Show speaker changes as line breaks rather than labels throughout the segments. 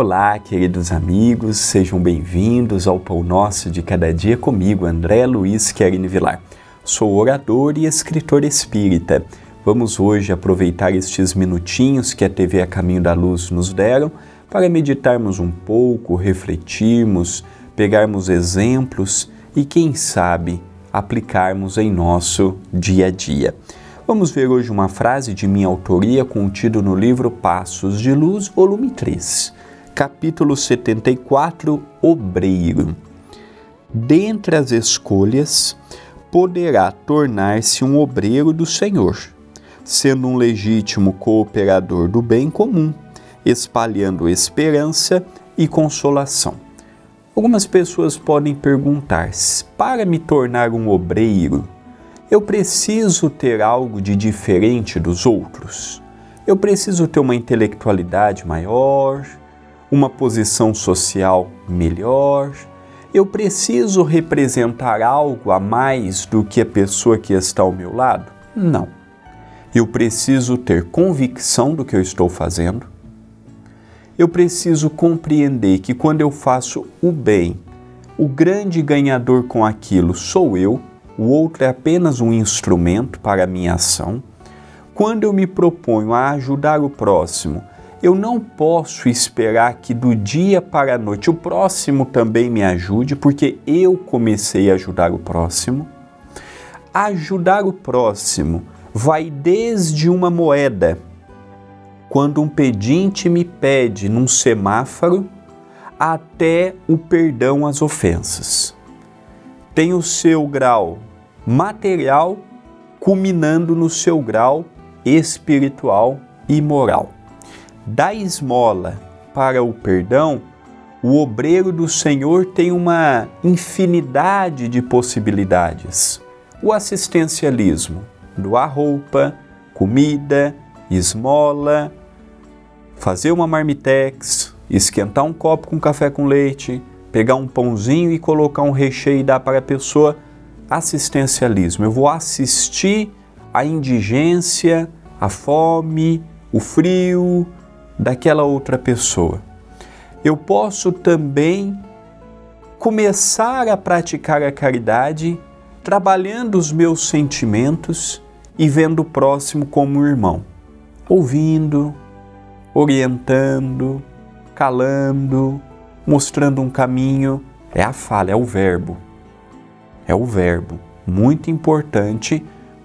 Olá, queridos amigos, sejam bem-vindos ao Pão Nosso de Cada Dia comigo, André Luiz Querini Vilar. Sou orador e escritor espírita. Vamos hoje aproveitar estes minutinhos que a TV A Caminho da Luz nos deram para meditarmos um pouco, refletirmos, pegarmos exemplos e, quem sabe, aplicarmos em nosso dia a dia. Vamos ver hoje uma frase de minha autoria contida no livro Passos de Luz, volume 3 capítulo 74, Obreiro. Dentre as escolhas, poderá tornar-se um obreiro do Senhor, sendo um legítimo cooperador do bem comum, espalhando esperança e consolação. Algumas pessoas podem perguntar: para me tornar um obreiro, eu preciso ter algo de diferente dos outros? Eu preciso ter uma intelectualidade maior? Uma posição social melhor? Eu preciso representar algo a mais do que a pessoa que está ao meu lado? Não. Eu preciso ter convicção do que eu estou fazendo. Eu preciso compreender que quando eu faço o bem, o grande ganhador com aquilo sou eu, o outro é apenas um instrumento para a minha ação. Quando eu me proponho a ajudar o próximo, eu não posso esperar que do dia para a noite o próximo também me ajude, porque eu comecei a ajudar o próximo. Ajudar o próximo vai desde uma moeda, quando um pedinte me pede num semáforo, até o perdão às ofensas. Tem o seu grau material culminando no seu grau espiritual e moral da esmola para o perdão, o obreiro do Senhor tem uma infinidade de possibilidades. O assistencialismo, doar roupa, comida, esmola, fazer uma marmitex, esquentar um copo com café com leite, pegar um pãozinho e colocar um recheio e dar para a pessoa. Assistencialismo. Eu vou assistir a indigência, a fome, o frio, daquela outra pessoa. Eu posso também começar a praticar a caridade trabalhando os meus sentimentos e vendo o próximo como um irmão, ouvindo, orientando, calando, mostrando um caminho. É a fala, é o verbo. É o verbo, muito importante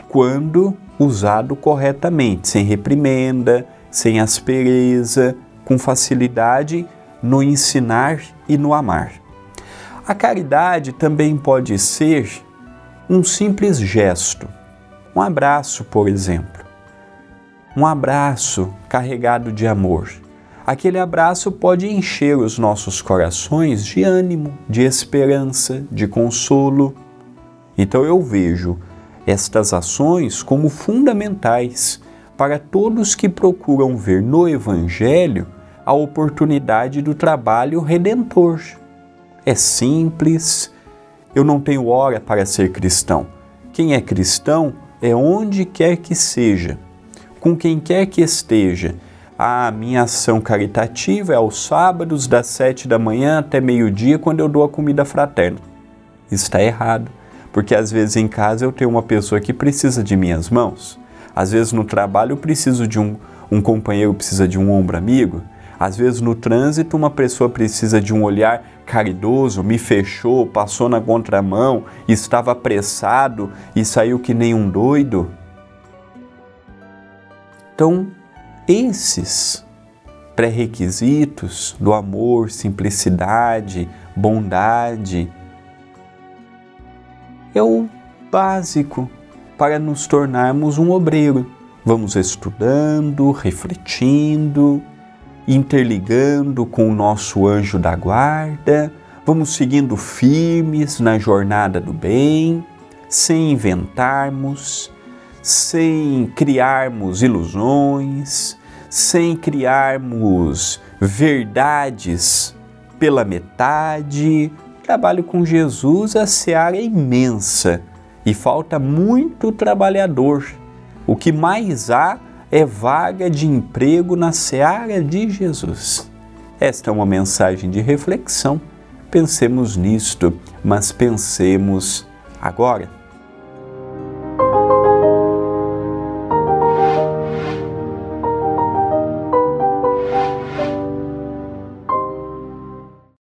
quando usado corretamente, sem reprimenda, sem aspereza, com facilidade no ensinar e no amar. A caridade também pode ser um simples gesto, um abraço, por exemplo. Um abraço carregado de amor. Aquele abraço pode encher os nossos corações de ânimo, de esperança, de consolo. Então eu vejo estas ações como fundamentais para todos que procuram ver no Evangelho a oportunidade do trabalho redentor. É simples, eu não tenho hora para ser cristão. Quem é cristão é onde quer que seja, com quem quer que esteja. A minha ação caritativa é aos sábados, das sete da manhã até meio-dia, quando eu dou a comida fraterna. Está errado, porque às vezes em casa eu tenho uma pessoa que precisa de minhas mãos. Às vezes no trabalho eu preciso de um, um companheiro, precisa de um ombro amigo. Às vezes no trânsito uma pessoa precisa de um olhar caridoso, me fechou, passou na contramão, estava apressado e saiu que nem um doido. Então, esses pré-requisitos do amor, simplicidade, bondade, é o básico para nos tornarmos um obreiro. Vamos estudando, refletindo, interligando com o nosso anjo da guarda, vamos seguindo firmes na jornada do bem, sem inventarmos, sem criarmos ilusões, sem criarmos verdades pela metade. Trabalho com Jesus, a seara é imensa e falta muito trabalhador. O que mais há é vaga de emprego na seara de Jesus. Esta é uma mensagem de reflexão. Pensemos nisto, mas pensemos agora.